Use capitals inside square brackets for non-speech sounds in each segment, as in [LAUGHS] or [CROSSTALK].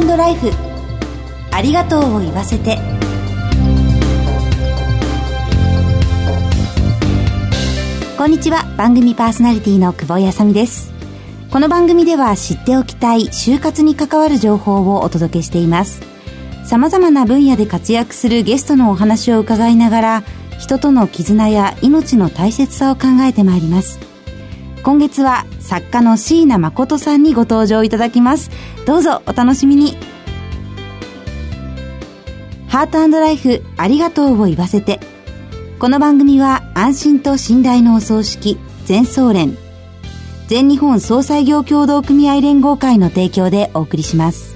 トライフ。ありがとうを言わせて。こんにちは。番組パーソナリティの久保井あさみです。この番組では知っておきたい就活に関わる情報をお届けしています。様々な分野で活躍するゲストのお話を伺いながら人との絆や命の大切さを考えてまいります。今月は作家の椎名誠さんにご登場いただきます。どうぞお楽しみに。ハートライフありがとうを言わせて。この番組は安心と信頼のお葬式全総連。全日本総裁業協同組合連合会の提供でお送りします。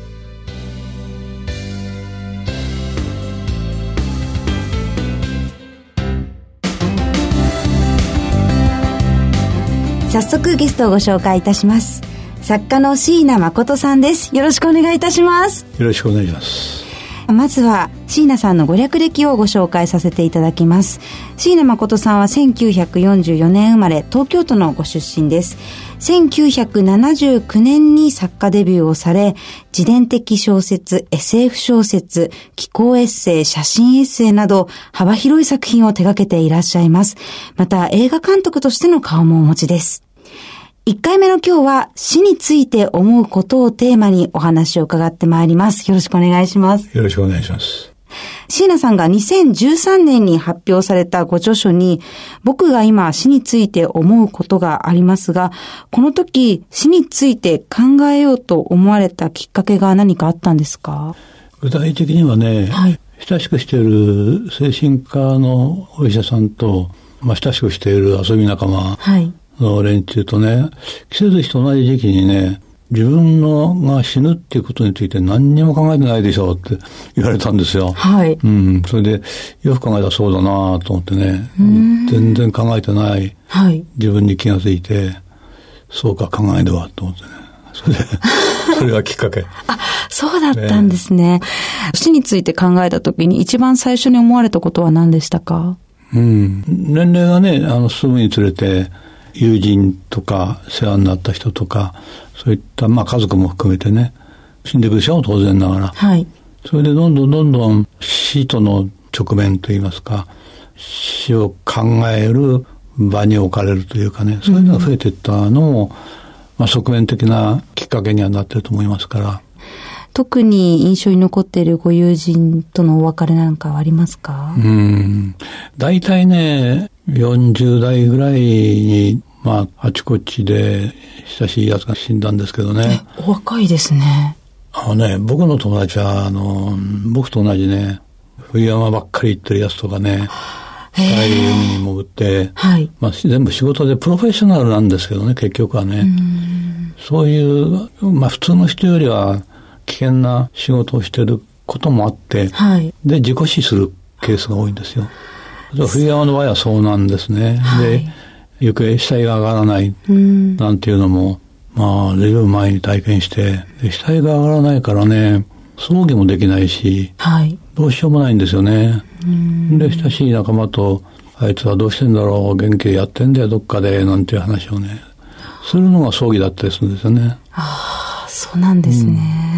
早速ゲストをご紹介いたします。作家の椎名誠さんです。よろしくお願いいたします。よろしくお願いします。まずは椎名さんのご略歴をご紹介させていただきます。椎名誠さんは1944年生まれ東京都のご出身です。1979年に作家デビューをされ自伝的小説 SF 小説気候エッセイ写真エッセイなど幅広い作品を手掛けていらっしゃいます。また映画監督としての顔もお持ちです。1回目の今日は死について思うことをテーマにお話を伺ってまいります。よろしくお願いします。よろしくお願いします。椎名さんが2013年に発表されたご著書に、僕が今死について思うことがありますが、この時死について考えようと思われたきっかけが何かあったんですか？具体的にはね、はい、親しくしている精神科のお医者さんと、まあ、親しくしている遊び仲間、はいの連中とね、季節日と同じ時期にね、自分のが死ぬっていうことについて何にも考えてないでしょうって [LAUGHS] 言われたんですよ。はい。うん。それで、よく考えたらそうだなと思ってね、全然考えてない、はい、自分に気がついて、そうか考えではと思ってね。それで、[LAUGHS] それがきっかけ。あ、そうだったんですね。ね死について考えた時に一番最初に思われたことは何でしたか？うん。年齢がね、あの、進むにつれて、友人とか世話になった人とかそういったまあ家族も含めてね死んでいくでしょ当然ながら、はい、それでどんどんどんどん死との直面といいますか死を考える場に置かれるというかねそういうのが増えていったのも、うん、まあ、側面的なきっかけにはなってると思いますから特に印象に残っているご友人とのお別れなんかはありますか？うん。大体ね、40代ぐらいに、まあ、あちこちで親しいやつが死んだんですけどね。お若いですね。あのね、僕の友達は、あの、僕と同じね、冬山ばっかり行ってるやつとかね、深い海に潜って、はい、まあ、全部仕事でプロフェッショナルなんですけどね、結局はね。そういう、まあ普通の人よりは危険な仕事をしてることもあって、はい、で、自己死するケースが多いんですよ。冬山の場合はそうなんですね。はい、で、行方、死体が上がらない、なんていうのも、まあ、随分前に体験して、死体が上がらないからね、葬儀もできないし、はい、どうしようもないんですよね。で、親しい仲間と、あいつはどうしてんだろう、元気でやってんだよ、どっかで、なんていう話をね、するのが葬儀だったりするんですよね。ああ、そうなんですね。うん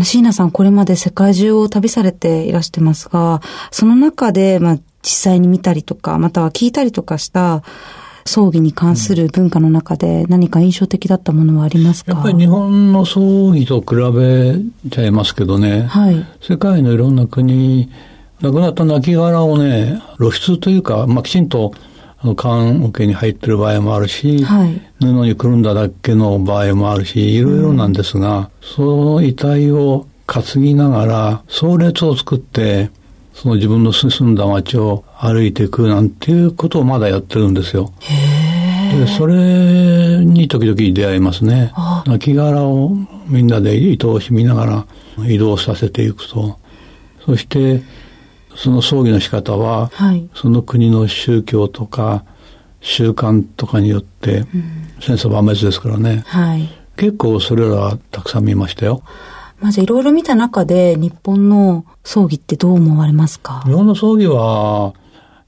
椎名さんこれまで世界中を旅されていらしてますが、その中で、まあ、実際に見たりとか、または聞いたりとかした葬儀に関する文化の中で何か印象的だったものはありますか？やっぱり日本の葬儀と比べちゃいますけどね、はい、世界のいろんな国、亡くなった亡骸をね、露出というか、まあ、きちんと棺桶に入ってる場合もあるし、はい、布にくるんだだけの場合もあるし、いろいろなんですが、うん、その遺体を担ぎながら、葬列を作って、その自分の進んだ街を歩いていくなんていうことをまだやってるんですよ。でそれに時々出会いますね。亡骸をみんなで愛おしみながら移動させていくと。そして、その葬儀の仕方は、はい、その国の宗教とか習慣とかによって戦争万滅ですからね、はい、結構それらはたくさん見ましたよ。まずいろいろ見た中で日本の葬儀ってどう思われますか？日本の葬儀は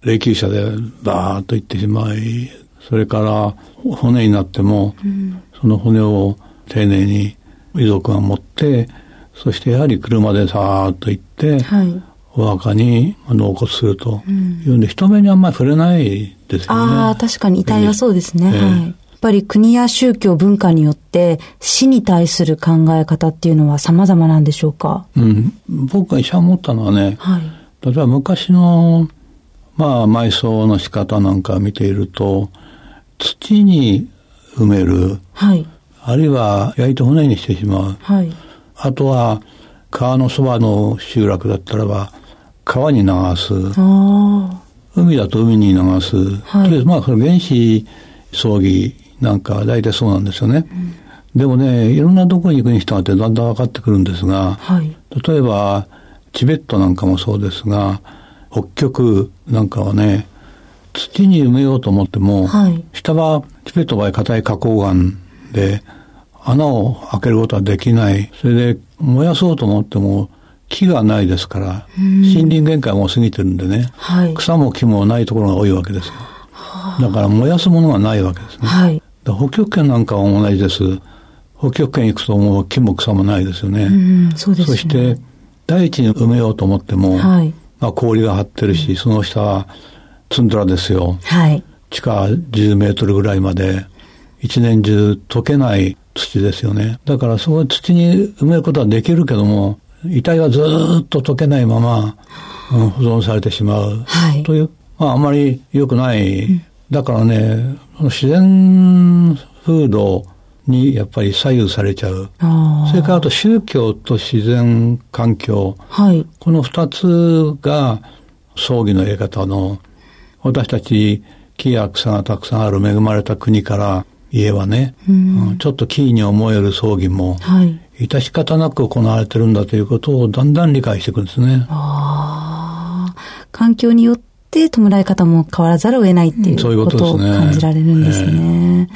霊柩車でバーッと行ってしまいそれから骨になっても、うん、その骨を丁寧に遺族が持って、そしてやはり車でさーっと行って、はい、お墓に納骨するというんで、人目にあんまり触れないですよね。ああ、確かに遺体はそうですね。えー、はい。やっぱり国や宗教文化によって死に対する考え方っていうのは様々なんでしょうか？うん。僕が医者思ったのはね、はい、例えば昔の、まあ、埋葬の仕方なんか見ていると、土に埋める。はい。あるいは焼いて骨にしてしまう。はい。あとは、川のそばの集落だったらば、川に流す。海だと海に流す。はい、まあ、それ原始葬儀なんか大体そうなんですよね。うん、でもね、いろんなところに行くにしたってだんだん分かってくるんですが、はい、例えば、チベットなんかもそうですが、北極なんかはね、土に埋めようと思っても、はい、下はチベットの場合硬い花崗岩で、穴を開けることはできない。それで燃やそうと思っても木がないですから、森林限界も過ぎてるんでね、はい、草も木もないところが多いわけですよ。だから燃やすものがないわけですね。はい、北極圏なんかは同じです。北極圏行くともう木も草もないですよね。そそして大地に埋めようと思っても、はい、まあ、氷が張ってるし、その下はツンドラですよ。はい、地下10メートルぐらいまで一年中溶けない土ですよね。だからその土に埋めることはできるけども、遺体はずっと溶けないまま、うん、保存されてしまう。はい、という、まああまり良くない。うん、だからね、自然風土にやっぱり左右されちゃう。それからあと宗教と自然環境。はい、この二つが葬儀のやり方の私たち木や草がたくさんある恵まれた国から家はね、うん、ちょっとキーに思える葬儀も、はい、致し方なく行われてるんだということをだんだん理解していくんですね。あ環境によって弔い方も変わらざるを得ないっていうことを感じられるんですね。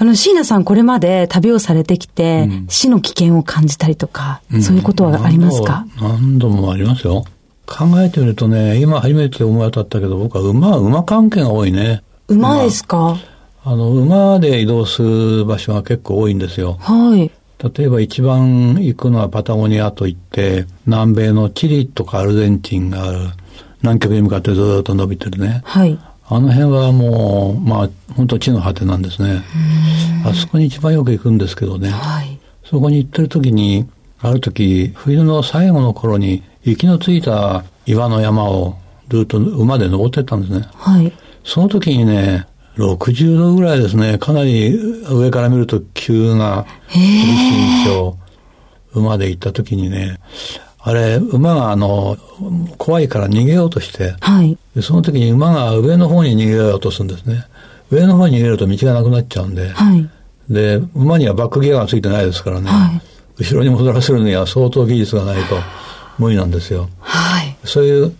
あの、椎名さんこれまで旅をされてきて、うん、死の危険を感じたりとか、うん、そういうことはありますか？何度もありますよ。考えてみるとね、今初めて思い当たったけど、僕は馬、馬関係が多いね。馬ですか？あの、馬で移動する場所が結構多いんですよ。はい。例えば一番行くのはパタゴニアといって、南米のチリとかアルゼンチンがある、南極に向かってずっと伸びてるね。はい。あの辺はもう、まあ、本当地の果てなんですね。あそこに一番よく行くんですけどね。はい。そこに行ってる時に、ある時、冬の最後の頃に、雪のついた岩の山をずっと馬で登ってったんですね。はい。その時にね、60度ぐらいですね。かなり上から見ると急な厳し馬で行った時にね、あれ、馬があの、怖いから逃げようとして、はい、でその時に馬が上の方に逃げようとするんですね。上の方に逃げると道がなくなっちゃうんで、はい、で、馬にはバックギアがついてないですからね、はい、後ろに戻らせるには相当技術がないと無理なんですよ。はい、そういう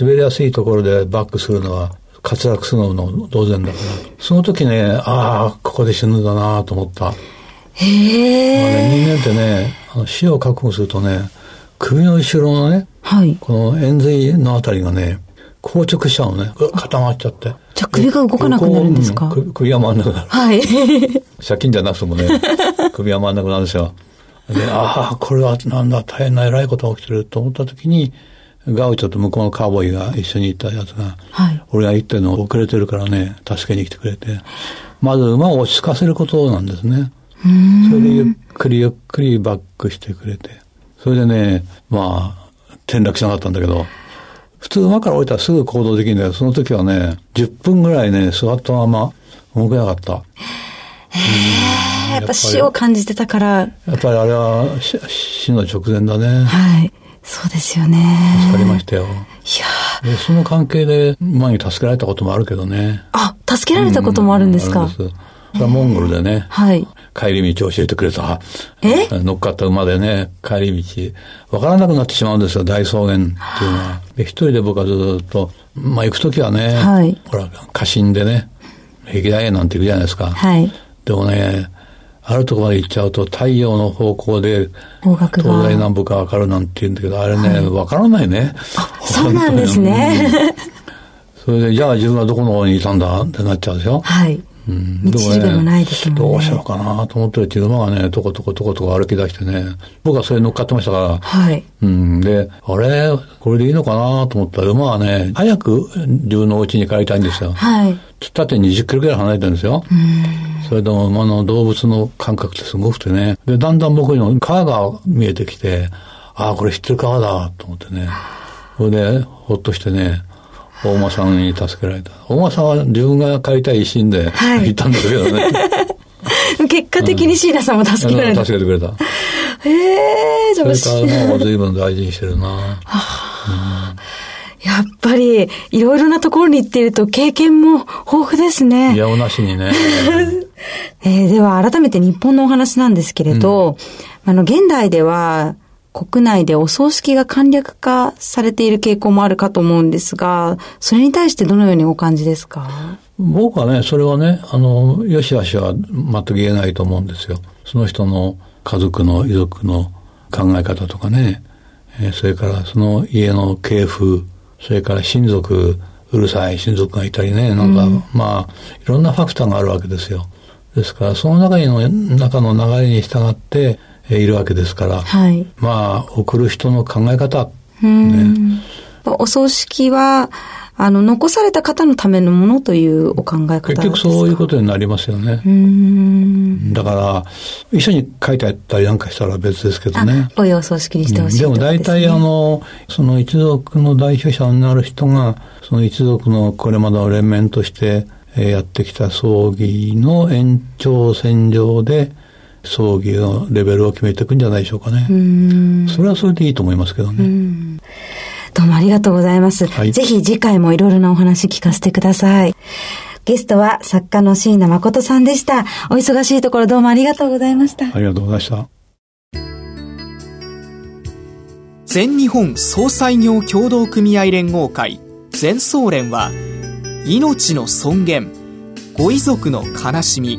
滑りやすいところでバックするのは滑落するの当然だから。その時ね、ああ、ここで死ぬんだなと思った。へえ、まあね。人間ってね、あの死を覚悟するとね、首の後ろのね、はい、この円髄のあたりがね、硬直しちゃうのね。固まっちゃって。じゃあ首が動かなくなるんですか？首が回んなくなる。はい。[LAUGHS] 借金じゃなくてもね、首が回んなくなるんですよ。で、ああ、これはなんだ、大変な偉いことが起きてると思った時に、ガウチョと向こうのカーボーイが一緒に行ったやつが、はい、俺が行ってるの遅れてるからね、助けに来てくれて、まず馬を落ち着かせることなんですね。それでゆっくりゆっくりバックしてくれて、それでね、まあ、転落しなかったんだけど、普通馬から降りたらすぐ行動できるんだけど、その時はね、10分ぐらいね、座ったまま動けなかった。へやっぱ死を感じてたから。やっぱりあれは死の直前だね。はい。そうですよね。助かりましたよ。いやでその関係で馬に助けられたこともあるけどね。あ、助けられたこともあるんですか、うん、それはモンゴルでね。はい。帰り道を教えてくれた。え？乗っかった馬でね、帰り道。わからなくなってしまうんですよ、大草原っていうのは。で、一人で僕はずっと、まあ行くときはね、はい。ほら、過信でね、平気だなんて言うじゃないですか。はい。でもね、あるとこまで行っちゃうと太陽の方向で東西南北がわかるなんて言うんだけど、あれね、わ、はい、からないね。そうなんですね。それで、じゃあ自分はどこの方にいたんだってなっちゃうでしょはい。うん、道しるべもないですもんね。どうしようかなと思ってるうち馬がね、とことことこと歩き出してね、僕はそれ乗っかってましたから、はい。うん、で、あれ、これでいいのかなと思ったら、馬はね、早く自分のお家に帰りたいんですよ。はい。縦20キロぐらい離れてるんですよ。それでも馬の動物の感覚ってすごくてね。で、だんだん僕にも川が見えてきて、ああ、これ知ってる川だと思ってね。それで、ほっとしてね、大間さんに助けられた。大間さんは自分が買いたい一心で行ったんだけどね。[LAUGHS] 結果的に椎名さんも助けられた。助けてくれた。へえー、じゃあそれからもう随分大事にしてるな。は [LAUGHS] あやっぱり、いろいろなところに行っていると経験も豊富ですね。いやおなしにね。[LAUGHS] えー、では改めて日本のお話なんですけれど、うん、あの、現代では、国内でお葬式が簡略化されている傾向もあるかと思うんですが、それに対してどのようにお感じですか？僕はね、それはね、あの、よしあしは全く言えないと思うんですよ。その人の家族の遺族の考え方とかね、えー、それからその家の系譜、それから親族、うるさい親族がいたりね、なんか、うん、まあ、いろんなファクターがあるわけですよ。ですから、その中の、中の流れに従って、いるわけですから、はい、まあ、送る人の考え方、ね、お葬式は、あの、残された方のためのものというお考え方結局そういうことになりますよね。だから、一緒に書いてあったりなんかしたら別ですけどね。おお葬式にしてほしい、ね、でも大体あの、その一族の代表者になる人が、その一族のこれまでの連綿としてやってきた葬儀の延長線上で、葬儀のレベルを決めていくんじゃないでしょうかね。それはそれでいいと思いますけどね。どうもありがとうございます。はい、ぜひ次回もいろいろなお話聞かせてください。ゲストは作家の椎名誠さんでした。お忙しいところどうもありがとうございました。ありがとうございました。全日本総裁業協同組合連合会全総連は命の尊厳ご遺族の悲しみ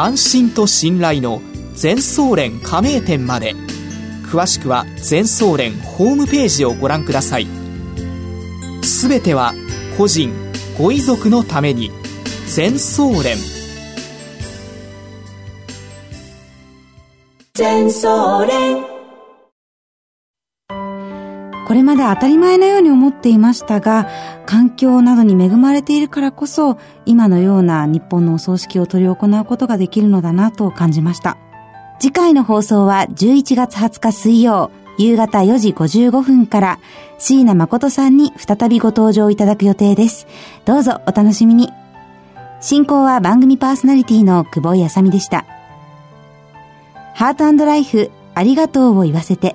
安心と信頼の全総連加盟店まで。詳しくは全総連ホームページをご覧ください。すべては個人ご遺族のために。全総連。全総連。これまで当たり前のように思っていましたが、環境などに恵まれているからこそ、今のような日本のお葬式を執り行うことができるのだなと感じました。次回の放送は11月20日水曜、夕方4時55分から、椎名誠さんに再びご登場いただく予定です。どうぞお楽しみに。進行は番組パーソナリティの久保井あさみでした。ハートライフ、ありがとうを言わせて。